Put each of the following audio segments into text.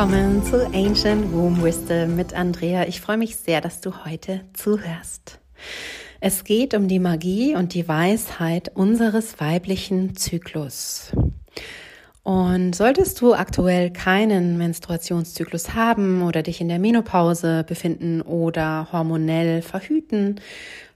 willkommen zu Ancient Womb Wisdom mit Andrea. Ich freue mich sehr, dass du heute zuhörst. Es geht um die Magie und die Weisheit unseres weiblichen Zyklus. Und solltest du aktuell keinen Menstruationszyklus haben oder dich in der Menopause befinden oder hormonell verhüten,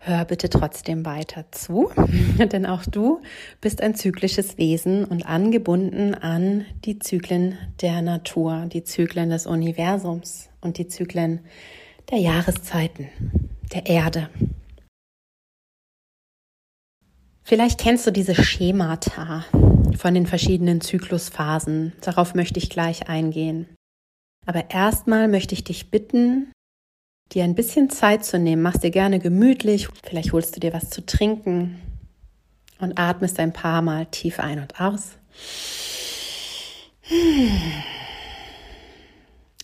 hör bitte trotzdem weiter zu, denn auch du bist ein zyklisches Wesen und angebunden an die Zyklen der Natur, die Zyklen des Universums und die Zyklen der Jahreszeiten, der Erde. Vielleicht kennst du diese Schemata von den verschiedenen Zyklusphasen. Darauf möchte ich gleich eingehen. Aber erstmal möchte ich dich bitten, dir ein bisschen Zeit zu nehmen. Mach's dir gerne gemütlich. Vielleicht holst du dir was zu trinken und atmest ein paar Mal tief ein und aus.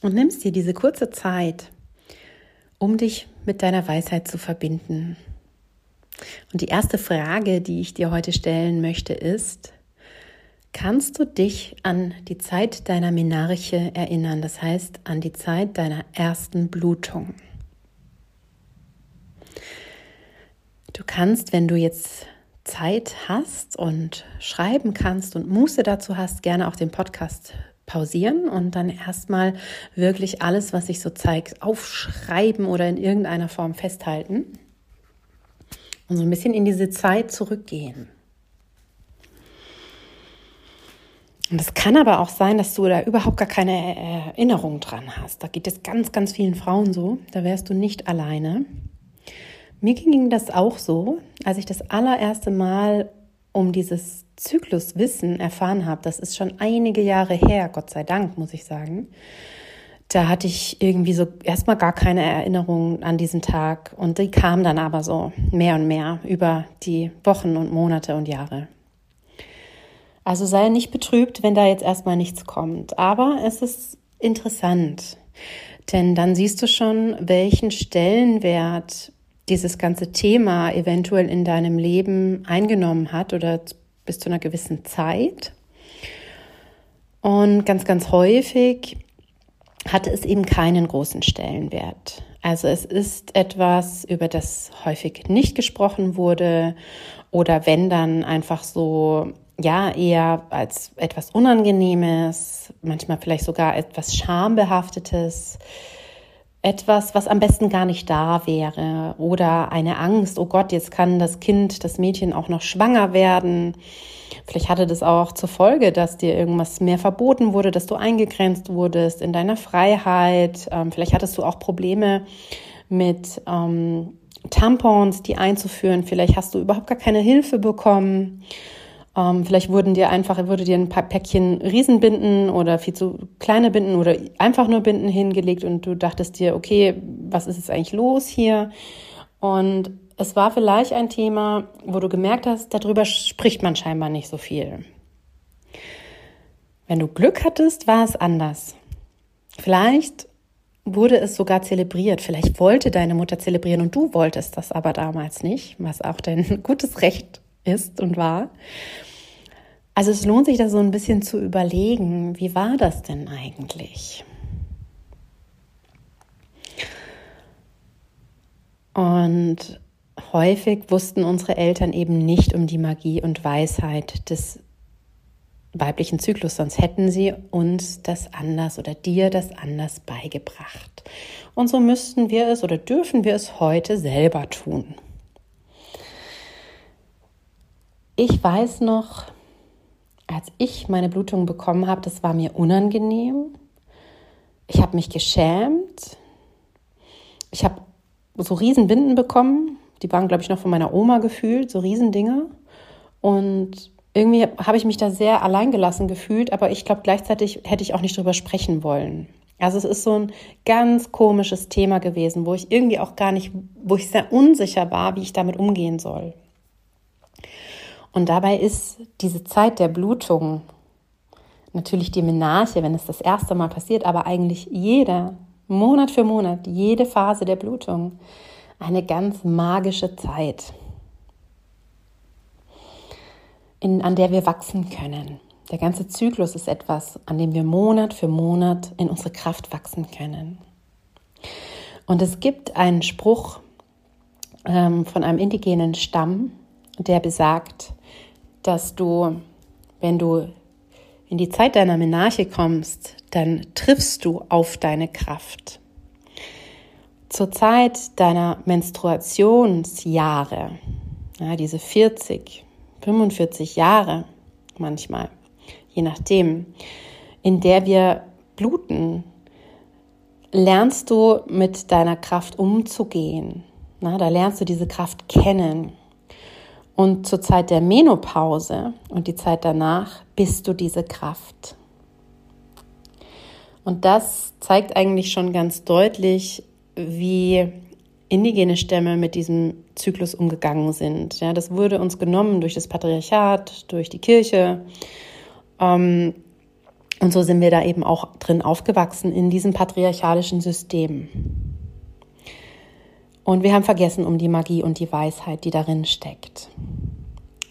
Und nimmst dir diese kurze Zeit, um dich mit deiner Weisheit zu verbinden. Und die erste Frage, die ich dir heute stellen möchte, ist, kannst du dich an die Zeit deiner Menarche erinnern, das heißt an die Zeit deiner ersten Blutung? Du kannst, wenn du jetzt Zeit hast und schreiben kannst und Muße dazu hast, gerne auch den Podcast pausieren und dann erstmal wirklich alles, was sich so zeigt, aufschreiben oder in irgendeiner Form festhalten und so ein bisschen in diese Zeit zurückgehen. Und es kann aber auch sein, dass du da überhaupt gar keine Erinnerung dran hast. Da geht es ganz, ganz vielen Frauen so. Da wärst du nicht alleine. Mir ging das auch so, als ich das allererste Mal um dieses Zykluswissen erfahren habe. Das ist schon einige Jahre her, Gott sei Dank, muss ich sagen. Da hatte ich irgendwie so erstmal gar keine Erinnerung an diesen Tag und die kam dann aber so mehr und mehr über die Wochen und Monate und Jahre. Also sei nicht betrübt, wenn da jetzt erstmal nichts kommt. Aber es ist interessant, denn dann siehst du schon, welchen Stellenwert dieses ganze Thema eventuell in deinem Leben eingenommen hat oder bis zu einer gewissen Zeit. Und ganz, ganz häufig hatte es eben keinen großen Stellenwert. Also es ist etwas, über das häufig nicht gesprochen wurde oder wenn dann einfach so ja eher als etwas Unangenehmes, manchmal vielleicht sogar etwas Schambehaftetes, etwas, was am besten gar nicht da wäre oder eine Angst, oh Gott, jetzt kann das Kind, das Mädchen auch noch schwanger werden. Vielleicht hatte das auch zur Folge, dass dir irgendwas mehr verboten wurde, dass du eingegrenzt wurdest in deiner Freiheit. Ähm, vielleicht hattest du auch Probleme mit ähm, Tampons, die einzuführen. Vielleicht hast du überhaupt gar keine Hilfe bekommen. Ähm, vielleicht wurden dir einfach, wurde dir ein paar Päckchen Riesenbinden oder viel zu kleine Binden oder einfach nur Binden hingelegt und du dachtest dir, okay, was ist jetzt eigentlich los hier? Und es war vielleicht ein Thema, wo du gemerkt hast, darüber spricht man scheinbar nicht so viel. Wenn du Glück hattest, war es anders. Vielleicht wurde es sogar zelebriert. Vielleicht wollte deine Mutter zelebrieren und du wolltest das aber damals nicht, was auch dein gutes Recht ist und war. Also es lohnt sich da so ein bisschen zu überlegen, wie war das denn eigentlich? Und häufig wussten unsere Eltern eben nicht um die Magie und Weisheit des weiblichen Zyklus, sonst hätten sie uns das anders oder dir das anders beigebracht. Und so müssten wir es oder dürfen wir es heute selber tun. Ich weiß noch, als ich meine Blutung bekommen habe, das war mir unangenehm. Ich habe mich geschämt. Ich habe so Riesenbinden bekommen. Die waren, glaube ich, noch von meiner Oma gefühlt, so Riesendinger. Und irgendwie habe ich mich da sehr alleingelassen gefühlt, aber ich glaube, gleichzeitig hätte ich auch nicht drüber sprechen wollen. Also es ist so ein ganz komisches Thema gewesen, wo ich irgendwie auch gar nicht, wo ich sehr unsicher war, wie ich damit umgehen soll. Und dabei ist diese Zeit der Blutung natürlich die Menarche, wenn es das erste Mal passiert, aber eigentlich jeder, Monat für Monat, jede Phase der Blutung eine ganz magische Zeit, in, an der wir wachsen können. Der ganze Zyklus ist etwas, an dem wir Monat für Monat in unsere Kraft wachsen können. Und es gibt einen Spruch ähm, von einem indigenen Stamm, der besagt, dass du, wenn du in die Zeit deiner Menarche kommst, dann triffst du auf deine Kraft. Zur Zeit deiner Menstruationsjahre, ja, diese 40, 45 Jahre manchmal, je nachdem, in der wir bluten, lernst du mit deiner Kraft umzugehen. Na, da lernst du diese Kraft kennen. Und zur Zeit der Menopause und die Zeit danach bist du diese Kraft. Und das zeigt eigentlich schon ganz deutlich, wie indigene Stämme mit diesem Zyklus umgegangen sind. Ja, das wurde uns genommen durch das Patriarchat, durch die Kirche. Ähm, und so sind wir da eben auch drin aufgewachsen in diesem patriarchalischen System. Und wir haben vergessen um die Magie und die Weisheit, die darin steckt.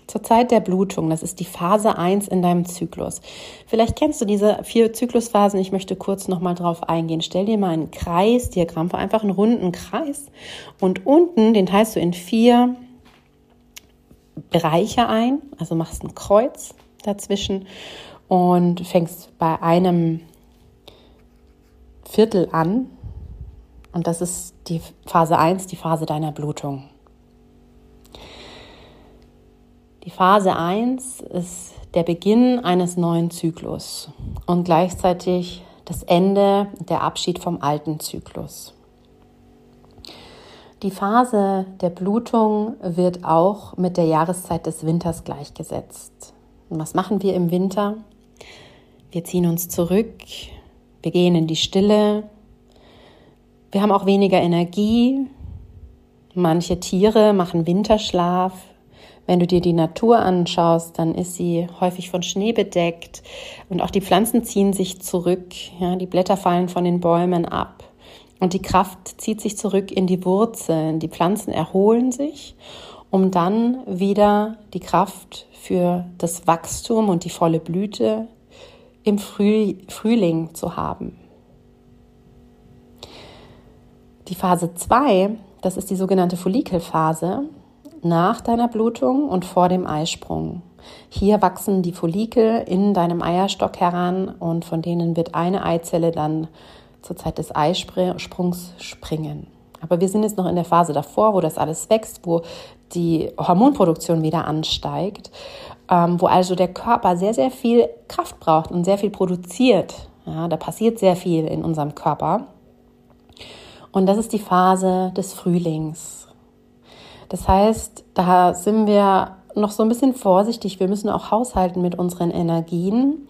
Zur Zeit der Blutung, das ist die Phase 1 in deinem Zyklus. Vielleicht kennst du diese vier Zyklusphasen, ich möchte kurz nochmal drauf eingehen. Stell dir mal ein Kreisdiagramm vor, einfach einen runden Kreis und unten, den teilst du in vier Bereiche ein, also machst ein Kreuz dazwischen und fängst bei einem Viertel an. Und das ist die Phase 1, die Phase deiner Blutung. Die Phase 1 ist der Beginn eines neuen Zyklus und gleichzeitig das Ende, der Abschied vom alten Zyklus. Die Phase der Blutung wird auch mit der Jahreszeit des Winters gleichgesetzt. Und was machen wir im Winter? Wir ziehen uns zurück, wir gehen in die Stille, wir haben auch weniger Energie. Manche Tiere machen Winterschlaf. Wenn du dir die Natur anschaust, dann ist sie häufig von Schnee bedeckt und auch die Pflanzen ziehen sich zurück. Ja, die Blätter fallen von den Bäumen ab und die Kraft zieht sich zurück in die Wurzeln. Die Pflanzen erholen sich, um dann wieder die Kraft für das Wachstum und die volle Blüte im Frühling zu haben. Die Phase 2, das ist die sogenannte Follikelphase nach deiner Blutung und vor dem Eisprung. Hier wachsen die Follikel in deinem Eierstock heran und von denen wird eine Eizelle dann zur Zeit des Eisprungs springen. Aber wir sind jetzt noch in der Phase davor, wo das alles wächst, wo die Hormonproduktion wieder ansteigt ähm, wo also der Körper sehr, sehr viel Kraft braucht und sehr viel produziert. Ja, da passiert sehr viel in unserem Körper. Und das ist die Phase des Frühlings. Das heißt, da sind wir noch so ein bisschen vorsichtig. Wir müssen auch haushalten mit unseren Energien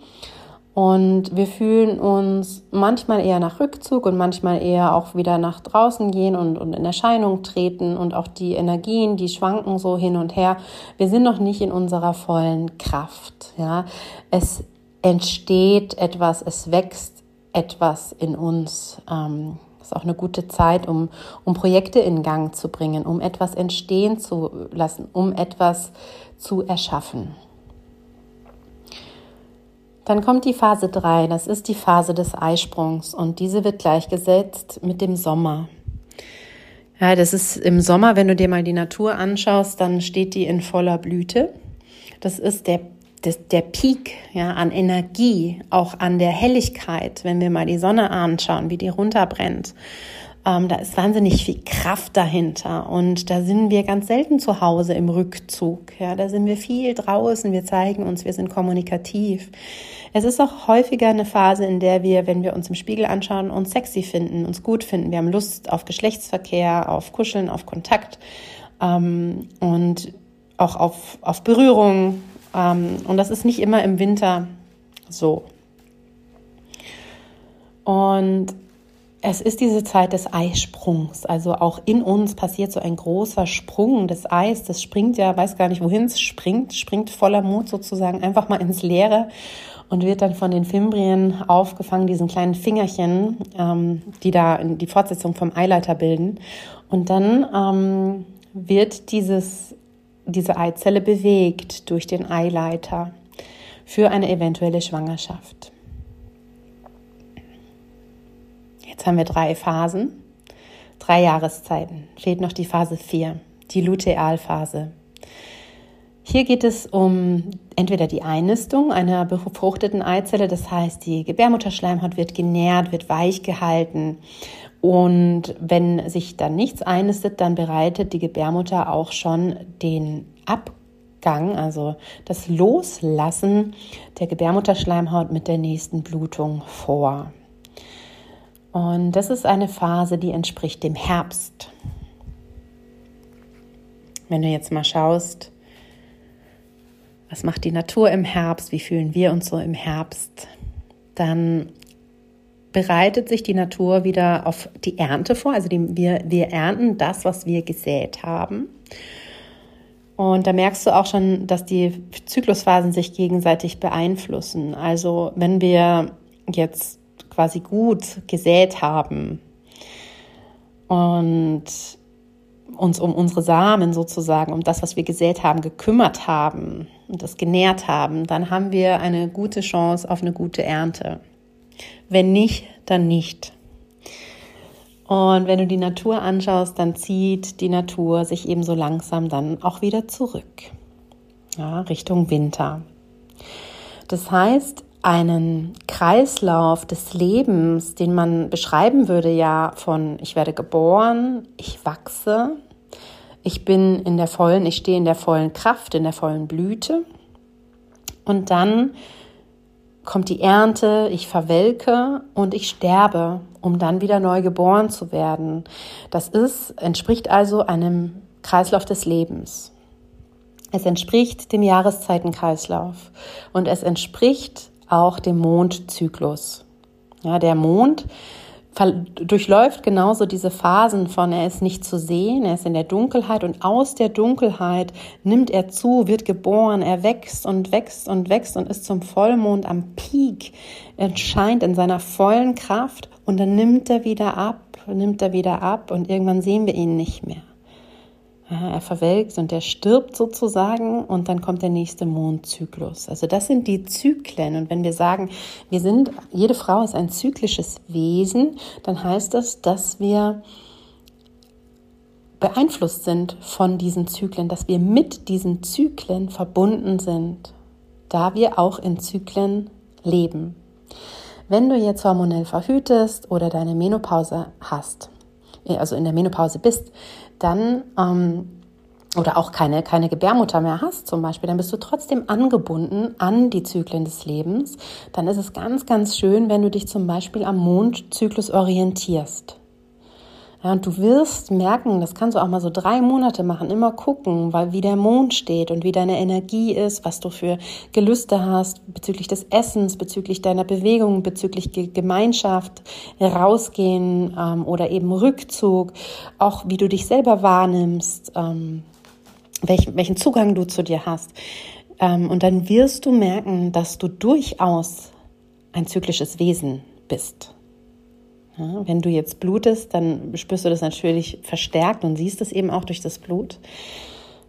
und wir fühlen uns manchmal eher nach Rückzug und manchmal eher auch wieder nach draußen gehen und, und in Erscheinung treten und auch die Energien, die schwanken so hin und her. Wir sind noch nicht in unserer vollen Kraft. Ja, es entsteht etwas, es wächst etwas in uns. Ähm, ist auch eine gute Zeit, um, um Projekte in Gang zu bringen, um etwas entstehen zu lassen, um etwas zu erschaffen. Dann kommt die Phase 3, das ist die Phase des Eisprungs und diese wird gleichgesetzt mit dem Sommer. Ja, das ist im Sommer, wenn du dir mal die Natur anschaust, dann steht die in voller Blüte. Das ist der, das, der Peak ja, an Energie, auch an der Helligkeit, wenn wir mal die Sonne anschauen, wie die runterbrennt. Ähm, da ist wahnsinnig viel Kraft dahinter und da sind wir ganz selten zu Hause im Rückzug. Ja, da sind wir viel draußen, wir zeigen uns, wir sind kommunikativ. Es ist auch häufiger eine Phase, in der wir, wenn wir uns im Spiegel anschauen, uns sexy finden, uns gut finden. Wir haben Lust auf Geschlechtsverkehr, auf Kuscheln, auf Kontakt ähm, und auch auf, auf Berührung. Ähm, und das ist nicht immer im Winter so. Und es ist diese Zeit des Eisprungs. Also auch in uns passiert so ein großer Sprung des Eis. Das springt ja, weiß gar nicht, wohin es springt, springt voller Mut sozusagen einfach mal ins Leere und wird dann von den Fimbrien aufgefangen, diesen kleinen Fingerchen, ähm, die da die Fortsetzung vom Eileiter bilden. Und dann ähm, wird dieses, diese Eizelle bewegt durch den Eileiter für eine eventuelle Schwangerschaft. Jetzt haben wir drei Phasen, drei Jahreszeiten. Fehlt noch die Phase 4, die Lutealphase. Hier geht es um entweder die Einnistung einer befruchteten Eizelle, das heißt, die Gebärmutterschleimhaut wird genährt, wird weich gehalten. Und wenn sich dann nichts einnistet, dann bereitet die Gebärmutter auch schon den Abgang, also das Loslassen der Gebärmutterschleimhaut mit der nächsten Blutung vor. Und das ist eine Phase, die entspricht dem Herbst. Wenn du jetzt mal schaust, was macht die Natur im Herbst, wie fühlen wir uns so im Herbst, dann bereitet sich die Natur wieder auf die Ernte vor. Also die, wir, wir ernten das, was wir gesät haben. Und da merkst du auch schon, dass die Zyklusphasen sich gegenseitig beeinflussen. Also wenn wir jetzt quasi gut gesät haben und uns um unsere Samen sozusagen, um das, was wir gesät haben, gekümmert haben und das genährt haben, dann haben wir eine gute Chance auf eine gute Ernte. Wenn nicht, dann nicht. Und wenn du die Natur anschaust, dann zieht die Natur sich ebenso langsam dann auch wieder zurück. Ja, Richtung Winter. Das heißt, einen Kreislauf des Lebens, den man beschreiben würde ja von ich werde geboren, ich wachse, ich bin in der vollen, ich stehe in der vollen Kraft, in der vollen Blüte. Und dann kommt die Ernte, ich verwelke und ich sterbe, um dann wieder neu geboren zu werden. Das ist, entspricht also einem Kreislauf des Lebens. Es entspricht dem Jahreszeitenkreislauf und es entspricht auch dem Mondzyklus. Ja, der Mond durchläuft genauso diese Phasen von er ist nicht zu sehen, er ist in der Dunkelheit und aus der Dunkelheit nimmt er zu, wird geboren, er wächst und wächst und wächst und ist zum Vollmond am Peak, er scheint in seiner vollen Kraft und dann nimmt er wieder ab, nimmt er wieder ab und irgendwann sehen wir ihn nicht mehr. Er verwelkt und er stirbt sozusagen und dann kommt der nächste Mondzyklus. Also das sind die Zyklen. Und wenn wir sagen, wir sind, jede Frau ist ein zyklisches Wesen, dann heißt das, dass wir beeinflusst sind von diesen Zyklen, dass wir mit diesen Zyklen verbunden sind, da wir auch in Zyklen leben. Wenn du jetzt hormonell verhütest oder deine Menopause hast, also in der Menopause bist, dann ähm, oder auch keine, keine Gebärmutter mehr hast zum Beispiel, dann bist du trotzdem angebunden an die Zyklen des Lebens. Dann ist es ganz, ganz schön, wenn du dich zum Beispiel am Mondzyklus orientierst. Ja, und du wirst merken, das kannst du auch mal so drei Monate machen, immer gucken, weil wie der Mond steht und wie deine Energie ist, was du für Gelüste hast bezüglich des Essens, bezüglich deiner Bewegung, bezüglich Gemeinschaft, rausgehen ähm, oder eben Rückzug, auch wie du dich selber wahrnimmst, ähm, welchen, welchen Zugang du zu dir hast. Ähm, und dann wirst du merken, dass du durchaus ein zyklisches Wesen bist. Ja, wenn du jetzt blutest, dann spürst du das natürlich verstärkt und siehst es eben auch durch das Blut.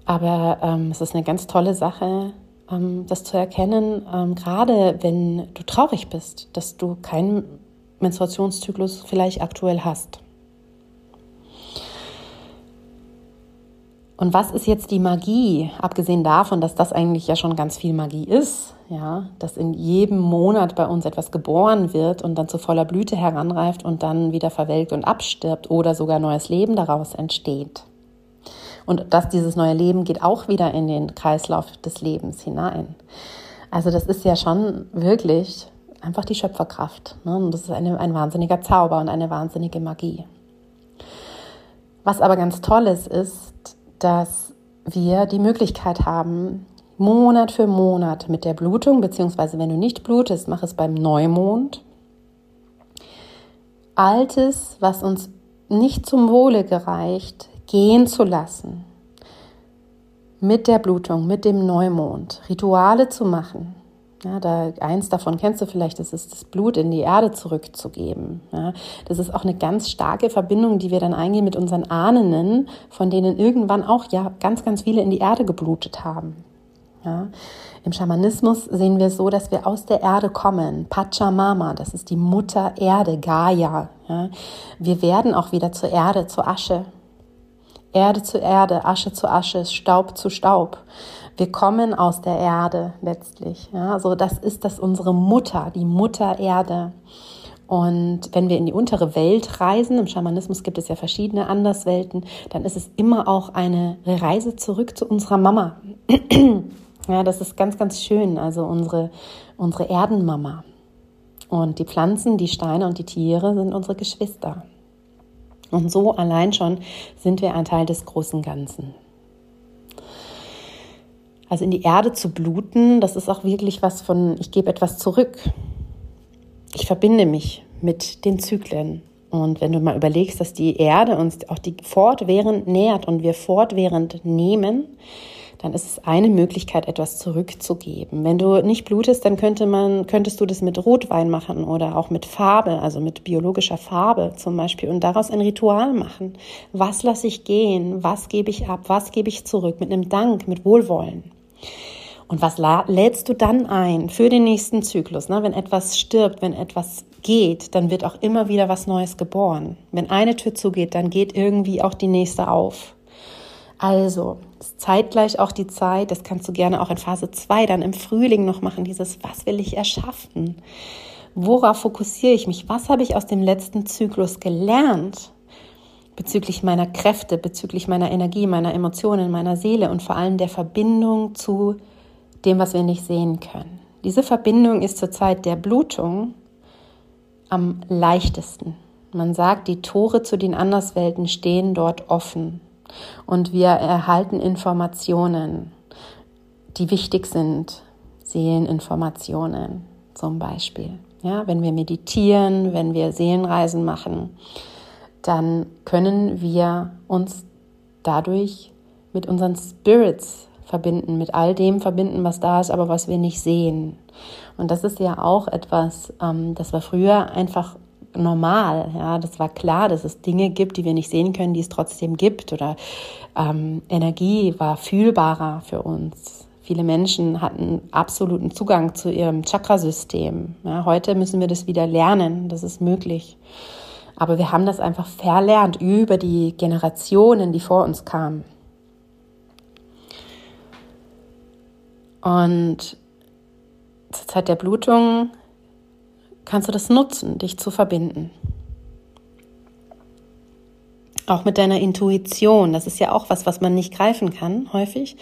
Aber ähm, es ist eine ganz tolle Sache, ähm, das zu erkennen, ähm, gerade wenn du traurig bist, dass du keinen Menstruationszyklus vielleicht aktuell hast. Und was ist jetzt die Magie, abgesehen davon, dass das eigentlich ja schon ganz viel Magie ist, ja, dass in jedem Monat bei uns etwas geboren wird und dann zu voller Blüte heranreift und dann wieder verwelkt und abstirbt oder sogar neues Leben daraus entsteht. Und dass dieses neue Leben geht auch wieder in den Kreislauf des Lebens hinein. Also das ist ja schon wirklich einfach die Schöpferkraft. Ne? Und das ist eine, ein wahnsinniger Zauber und eine wahnsinnige Magie. Was aber ganz toll ist, ist, dass wir die Möglichkeit haben, Monat für Monat mit der Blutung, beziehungsweise wenn du nicht blutest, mach es beim Neumond. Altes, was uns nicht zum Wohle gereicht, gehen zu lassen. Mit der Blutung, mit dem Neumond, Rituale zu machen, ja, da eins davon kennst du vielleicht, das ist das Blut in die Erde zurückzugeben. Ja, das ist auch eine ganz starke Verbindung, die wir dann eingehen mit unseren Ahnen, von denen irgendwann auch ja ganz, ganz viele in die Erde geblutet haben. Ja. Im Schamanismus sehen wir es so, dass wir aus der Erde kommen. Pachamama, das ist die Mutter Erde, Gaia. Ja. Wir werden auch wieder zur Erde, zur Asche. Erde zu Erde, Asche zu Asche, Staub zu Staub. Wir kommen aus der Erde letztlich. Ja. Also das ist das unsere Mutter, die Mutter Erde. Und wenn wir in die untere Welt reisen, im Schamanismus gibt es ja verschiedene Anderswelten, dann ist es immer auch eine Reise zurück zu unserer Mama. Ja, das ist ganz, ganz schön. Also unsere, unsere Erdenmama. Und die Pflanzen, die Steine und die Tiere sind unsere Geschwister. Und so allein schon sind wir ein Teil des großen Ganzen. Also in die Erde zu bluten, das ist auch wirklich was von, ich gebe etwas zurück. Ich verbinde mich mit den Zyklen. Und wenn du mal überlegst, dass die Erde uns auch die fortwährend nährt und wir fortwährend nehmen, dann ist es eine Möglichkeit, etwas zurückzugeben. Wenn du nicht blutest, dann könnte man, könntest du das mit Rotwein machen oder auch mit Farbe, also mit biologischer Farbe zum Beispiel und daraus ein Ritual machen. Was lasse ich gehen? Was gebe ich ab? Was gebe ich zurück? Mit einem Dank, mit Wohlwollen. Und was lädst du dann ein für den nächsten Zyklus? Ne? Wenn etwas stirbt, wenn etwas geht, dann wird auch immer wieder was Neues geboren. Wenn eine Tür zugeht, dann geht irgendwie auch die nächste auf. Also, zeitgleich auch die Zeit, das kannst du gerne auch in Phase 2 dann im Frühling noch machen, dieses, was will ich erschaffen? Worauf fokussiere ich mich? Was habe ich aus dem letzten Zyklus gelernt? Bezüglich meiner Kräfte, bezüglich meiner Energie, meiner Emotionen, meiner Seele und vor allem der Verbindung zu dem, was wir nicht sehen können. Diese Verbindung ist zur Zeit der Blutung am leichtesten. Man sagt, die Tore zu den Anderswelten stehen dort offen und wir erhalten Informationen, die wichtig sind, Seeleninformationen zum Beispiel. Ja, wenn wir meditieren, wenn wir Seelenreisen machen, dann können wir uns dadurch mit unseren Spirits verbinden, mit all dem verbinden, was da ist, aber was wir nicht sehen. Und das ist ja auch etwas, ähm, das war früher einfach normal. Ja, das war klar, dass es Dinge gibt, die wir nicht sehen können, die es trotzdem gibt. Oder ähm, Energie war fühlbarer für uns. Viele Menschen hatten absoluten Zugang zu ihrem Chakrasystem. Ja, heute müssen wir das wieder lernen. Das ist möglich. Aber wir haben das einfach verlernt über die Generationen, die vor uns kamen. Und zur Zeit der Blutung kannst du das nutzen, dich zu verbinden. Auch mit deiner Intuition, das ist ja auch was, was man nicht greifen kann, häufig,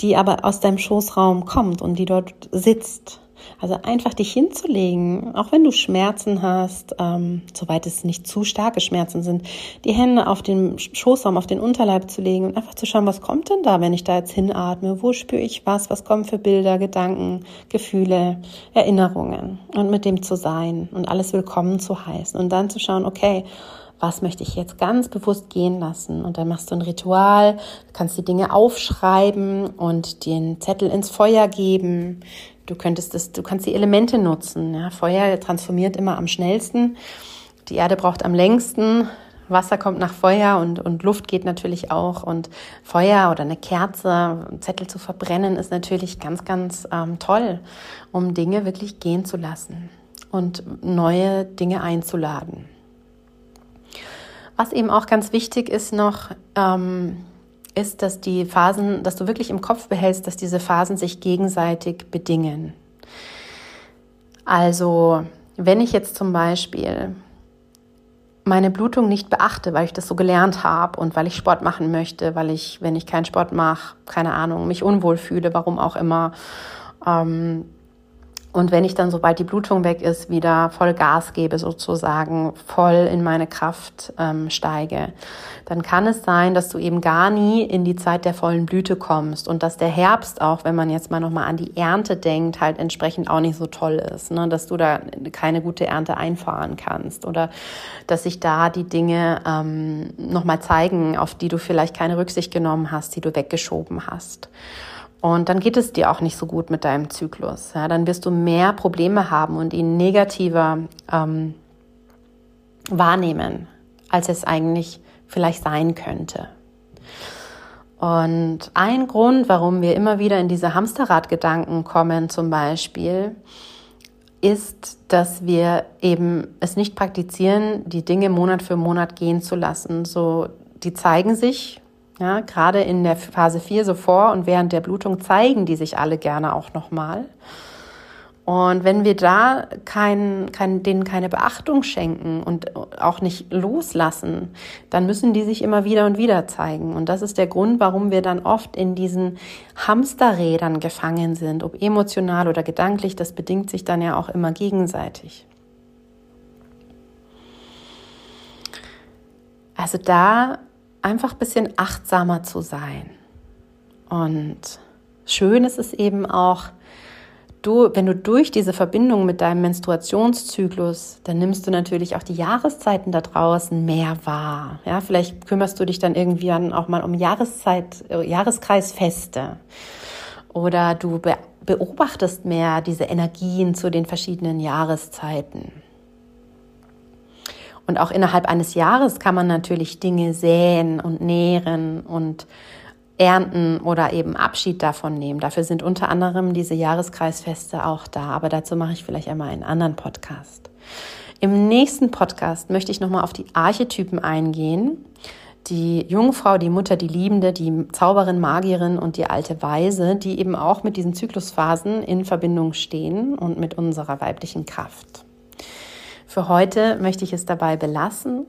die aber aus deinem Schoßraum kommt und die dort sitzt. Also einfach dich hinzulegen, auch wenn du Schmerzen hast, ähm, soweit es nicht zu starke Schmerzen sind, die Hände auf den Schoßraum, auf den Unterleib zu legen und einfach zu schauen, was kommt denn da, wenn ich da jetzt hinatme? Wo spüre ich was? Was kommen für Bilder, Gedanken, Gefühle, Erinnerungen? Und mit dem zu sein und alles willkommen zu heißen und dann zu schauen, okay, was möchte ich jetzt ganz bewusst gehen lassen? Und dann machst du ein Ritual, kannst die Dinge aufschreiben und den Zettel ins Feuer geben. Du könntest das, du kannst die Elemente nutzen. Ja, Feuer transformiert immer am schnellsten. Die Erde braucht am längsten. Wasser kommt nach Feuer und, und Luft geht natürlich auch. Und Feuer oder eine Kerze, Zettel zu verbrennen, ist natürlich ganz, ganz ähm, toll, um Dinge wirklich gehen zu lassen und neue Dinge einzuladen. Was eben auch ganz wichtig ist noch, ähm, ist, dass die Phasen, dass du wirklich im Kopf behältst, dass diese Phasen sich gegenseitig bedingen. Also, wenn ich jetzt zum Beispiel meine Blutung nicht beachte, weil ich das so gelernt habe und weil ich Sport machen möchte, weil ich, wenn ich keinen Sport mache, keine Ahnung, mich unwohl fühle, warum auch immer, ähm, und wenn ich dann, sobald die Blutung weg ist, wieder voll Gas gebe, sozusagen, voll in meine Kraft ähm, steige, dann kann es sein, dass du eben gar nie in die Zeit der vollen Blüte kommst und dass der Herbst auch, wenn man jetzt mal nochmal an die Ernte denkt, halt entsprechend auch nicht so toll ist, ne? dass du da keine gute Ernte einfahren kannst oder dass sich da die Dinge ähm, nochmal zeigen, auf die du vielleicht keine Rücksicht genommen hast, die du weggeschoben hast. Und dann geht es dir auch nicht so gut mit deinem Zyklus. Ja, dann wirst du mehr Probleme haben und ihn negativer ähm, wahrnehmen, als es eigentlich vielleicht sein könnte. Und ein Grund, warum wir immer wieder in diese Hamsterradgedanken kommen, zum Beispiel, ist, dass wir eben es nicht praktizieren, die Dinge Monat für Monat gehen zu lassen. So, die zeigen sich, ja, gerade in der Phase 4 so vor und während der Blutung zeigen die sich alle gerne auch nochmal. Und wenn wir da kein, kein, denen keine Beachtung schenken und auch nicht loslassen, dann müssen die sich immer wieder und wieder zeigen. Und das ist der Grund, warum wir dann oft in diesen Hamsterrädern gefangen sind, ob emotional oder gedanklich, das bedingt sich dann ja auch immer gegenseitig. Also da einfach ein bisschen achtsamer zu sein. Und schön ist es eben auch, du, wenn du durch diese Verbindung mit deinem Menstruationszyklus, dann nimmst du natürlich auch die Jahreszeiten da draußen mehr wahr. Ja, vielleicht kümmerst du dich dann irgendwie an, auch mal um Jahreszeit, äh, Jahreskreisfeste. Oder du be beobachtest mehr diese Energien zu den verschiedenen Jahreszeiten. Und auch innerhalb eines Jahres kann man natürlich Dinge säen und nähren und ernten oder eben Abschied davon nehmen. Dafür sind unter anderem diese Jahreskreisfeste auch da. Aber dazu mache ich vielleicht einmal einen anderen Podcast. Im nächsten Podcast möchte ich nochmal auf die Archetypen eingehen. Die Jungfrau, die Mutter, die Liebende, die Zauberin, Magierin und die alte Weise, die eben auch mit diesen Zyklusphasen in Verbindung stehen und mit unserer weiblichen Kraft. Für heute möchte ich es dabei belassen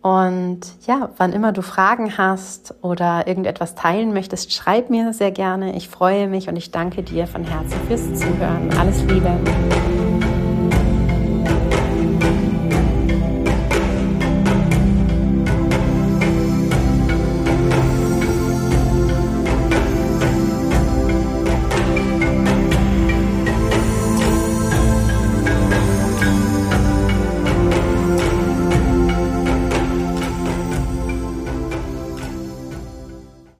und ja, wann immer du Fragen hast oder irgendetwas teilen möchtest, schreib mir sehr gerne. Ich freue mich und ich danke dir von Herzen fürs Zuhören. Alles Liebe.